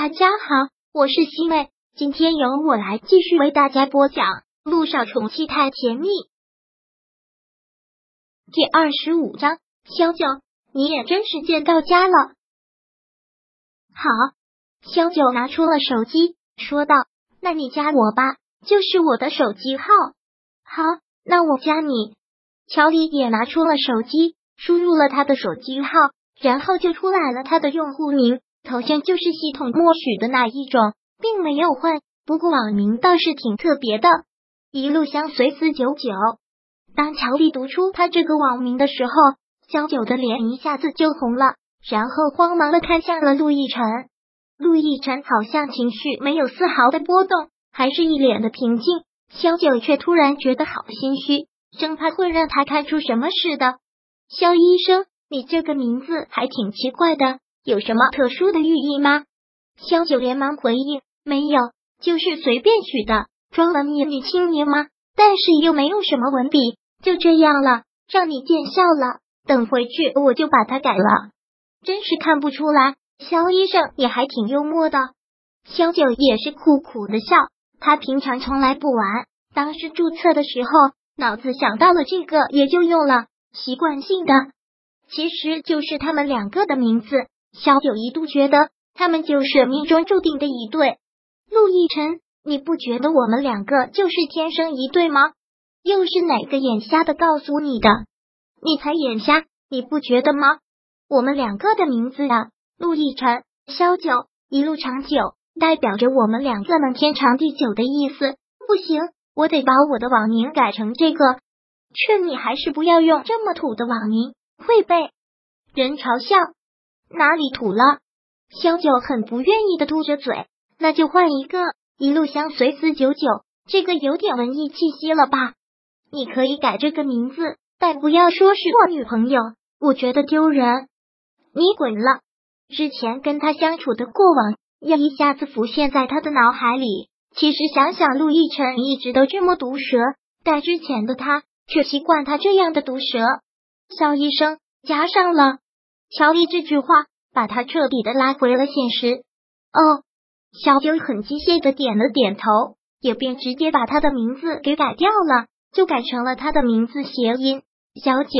大家好，我是西妹，今天由我来继续为大家播讲《路上宠妻太甜蜜》第二十五章。萧九，你也真是贱到家了。好，萧九拿出了手机，说道：“那你加我吧，就是我的手机号。”好，那我加你。乔丽也拿出了手机，输入了他的手机号，然后就出来了他的用户名。头像就是系统默许的那一种，并没有换。不过网名倒是挺特别的，一路相随四九九。当乔丽读出他这个网名的时候，萧九的脸一下子就红了，然后慌忙的看向了陆亦辰。陆亦辰好像情绪没有丝毫的波动，还是一脸的平静。萧九却突然觉得好心虚，生怕会让他看出什么似的。萧医生，你这个名字还挺奇怪的。有什么特殊的寓意吗？萧九连忙回应：“没有，就是随便取的，装文艺女青年吗？但是又没有什么文笔，就这样了，让你见笑了。等回去我就把它改了。”真是看不出来，萧医生也还挺幽默的。萧九也是苦苦的笑，他平常从来不玩，当时注册的时候脑子想到了这个，也就用了，习惯性的。其实就是他们两个的名字。萧九一度觉得他们就是命中注定的一对。陆亦辰，你不觉得我们两个就是天生一对吗？又是哪个眼瞎的告诉你的？你才眼瞎，你不觉得吗？我们两个的名字啊，陆亦辰、萧九，一路长久，代表着我们两个能天长地久的意思。不行，我得把我的网名改成这个。劝你还是不要用这么土的网名，会被人嘲笑。哪里土了？萧九很不愿意的嘟着嘴，那就换一个，一路相随四九九，这个有点文艺气息了吧？你可以改这个名字，但不要说是我女朋友，我觉得丢人。你滚了！之前跟他相处的过往，又一下子浮现在他的脑海里。其实想想，陆亦辰一直都这么毒舌，但之前的他却习惯他这样的毒舌。肖医生加上了。乔丽这句话把他彻底的拉回了现实。哦，小九很机械的点了点头，也便直接把他的名字给改掉了，就改成了他的名字谐音小九。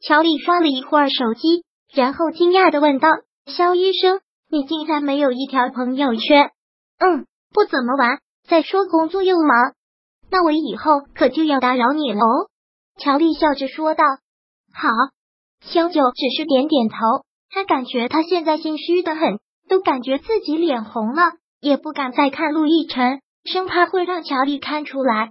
乔丽刷了一会儿手机，然后惊讶的问道：“肖医生，你竟然没有一条朋友圈？”“嗯，不怎么玩。再说工作又忙，那我以后可就要打扰你了。”哦。”乔丽笑着说道。“好。”萧九只是点点头，他感觉他现在心虚的很，都感觉自己脸红了，也不敢再看陆亦辰，生怕会让乔丽看出来。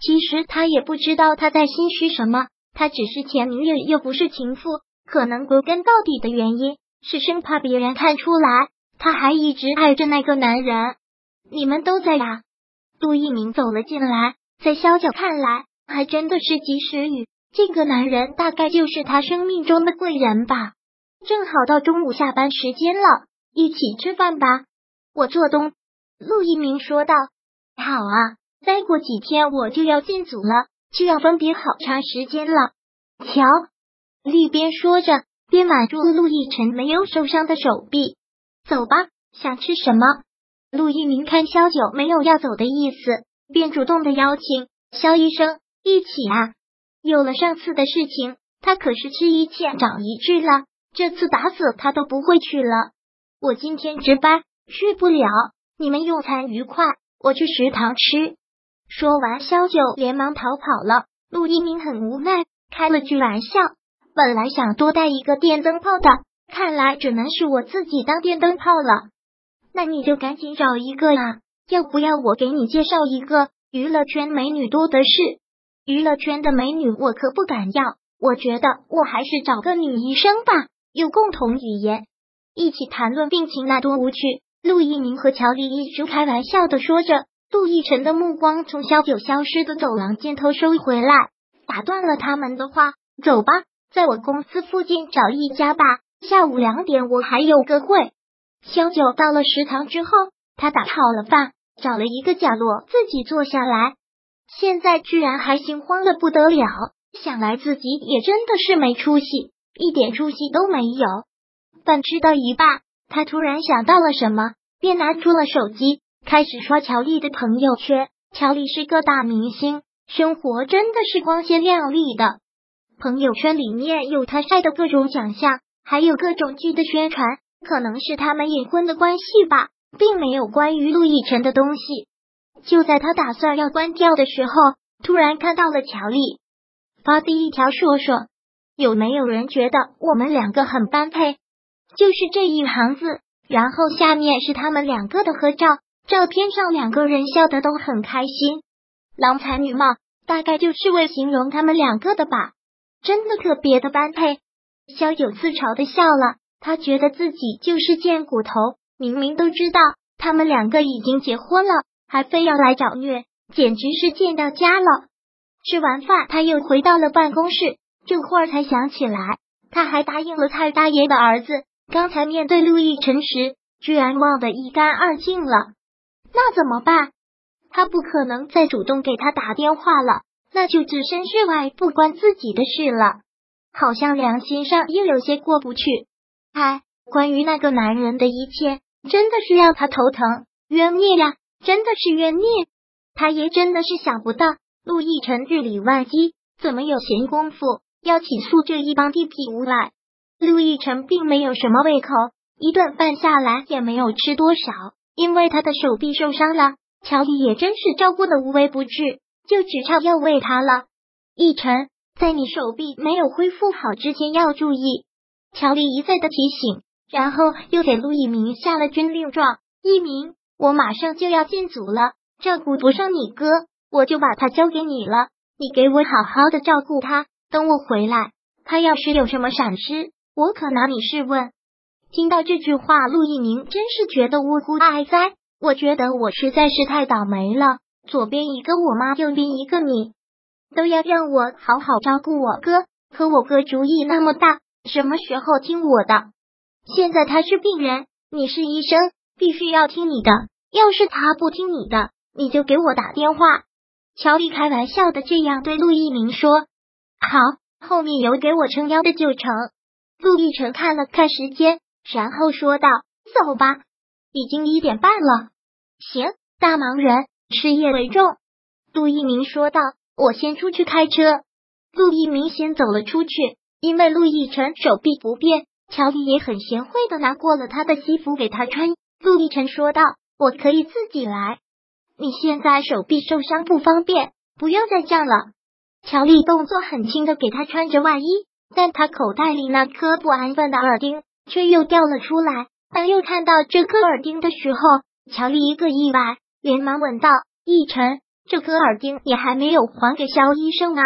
其实他也不知道他在心虚什么，他只是前女友又不是情妇，可能归根到底的原因是生怕别人看出来，他还一直爱着那个男人。你们都在呀？陆一鸣走了进来，在萧九看来，还真的是及时雨。这个男人大概就是他生命中的贵人吧。正好到中午下班时间了，一起吃饭吧。我做东。陆一鸣说道：“好啊，再过几天我就要进组了，就要分别好长时间了。”瞧，丽边说着边挽住陆亦辰没有受伤的手臂。走吧，想吃什么？陆一鸣看萧九没有要走的意思，便主动的邀请萧医生一起啊。有了上次的事情，他可是吃一堑长一智了。这次打死他都不会去了。我今天值班去不了，你们用餐愉快，我去食堂吃。说完，萧九连忙逃跑了。陆一鸣很无奈，开了句玩笑。本来想多带一个电灯泡的，看来只能是我自己当电灯泡了。那你就赶紧找一个呀，要不要我给你介绍一个？娱乐圈美女多的是。娱乐圈的美女我可不敢要，我觉得我还是找个女医生吧，有共同语言，一起谈论病情那多无趣。陆一鸣和乔丽一直开玩笑的说着，陆亦辰的目光从萧九消失的走廊尽头收回来，打断了他们的话：“走吧，在我公司附近找一家吧，下午两点我还有个会。”萧九到了食堂之后，他打好了饭，找了一个角落自己坐下来。现在居然还心慌的不得了，想来自己也真的是没出息，一点出息都没有。饭吃到一半，他突然想到了什么，便拿出了手机，开始刷乔丽的朋友圈。乔丽是个大明星，生活真的是光鲜亮丽的。朋友圈里面有他晒的各种奖项，还有各种剧的宣传。可能是他们隐婚的关系吧，并没有关于陆亦辰的东西。就在他打算要关掉的时候，突然看到了乔丽发第一条，说说有没有人觉得我们两个很般配？就是这一行字。然后下面是他们两个的合照，照片上两个人笑得都很开心，郎才女貌，大概就是为形容他们两个的吧。真的特别的般配。萧九自嘲的笑了，他觉得自己就是贱骨头，明明都知道他们两个已经结婚了，还非要来找虐，简直是贱到家了。吃完饭，他又回到了办公室，这会儿才想起来，他还答应了蔡大爷的儿子。刚才面对陆亦辰时，居然忘得一干二净了。那怎么办？他不可能再主动给他打电话了，那就置身事外，不关自己的事了。好像良心上又有些过不去。哎，关于那个男人的一切，真的是让他头疼，冤孽呀，真的是冤孽。他也真的是想不到，陆亦辰日理万机，怎么有闲工夫要起诉这一帮地痞无赖？陆亦辰并没有什么胃口，一顿饭下来也没有吃多少，因为他的手臂受伤了。乔丽也真是照顾的无微不至，就只差要喂他了。亦辰，在你手臂没有恢复好之前要注意。乔丽一再的提醒，然后又给陆一鸣下了军令状：一鸣，我马上就要进组了，照顾不上你哥，我就把他交给你了，你给我好好的照顾他。等我回来，他要是有什么闪失。我可拿你试问。听到这句话，陆一鸣真是觉得呜呼哀哉。我觉得我实在是太倒霉了，左边一个我妈，右边一个你，都要让我好好照顾我哥。可我哥主意那么大，什么时候听我的？现在他是病人，你是医生，必须要听你的。要是他不听你的，你就给我打电话。乔丽开玩笑的这样对陆一鸣说：“好，后面有给我撑腰的就成。”陆亦辰看了看时间，然后说道：“走吧，已经一点半了。”行，大忙人，事业为重。陆一鸣说道：“我先出去开车。”陆一鸣先走了出去，因为陆亦辰手臂不便，乔丽也很贤惠的拿过了他的西服给他穿。陆亦辰说道：“我可以自己来，你现在手臂受伤不方便，不要再这样了。”乔丽动作很轻的给他穿着外衣。但他口袋里那颗不安分的耳钉却又掉了出来。当又看到这颗耳钉的时候，乔丽一个意外，连忙问道：“逸晨，这颗耳钉你还没有还给肖医生啊？”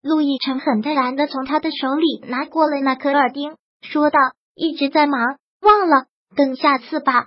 陆逸晨很自然的从他的手里拿过了那颗耳钉，说道：“一直在忙，忘了，等下次吧。”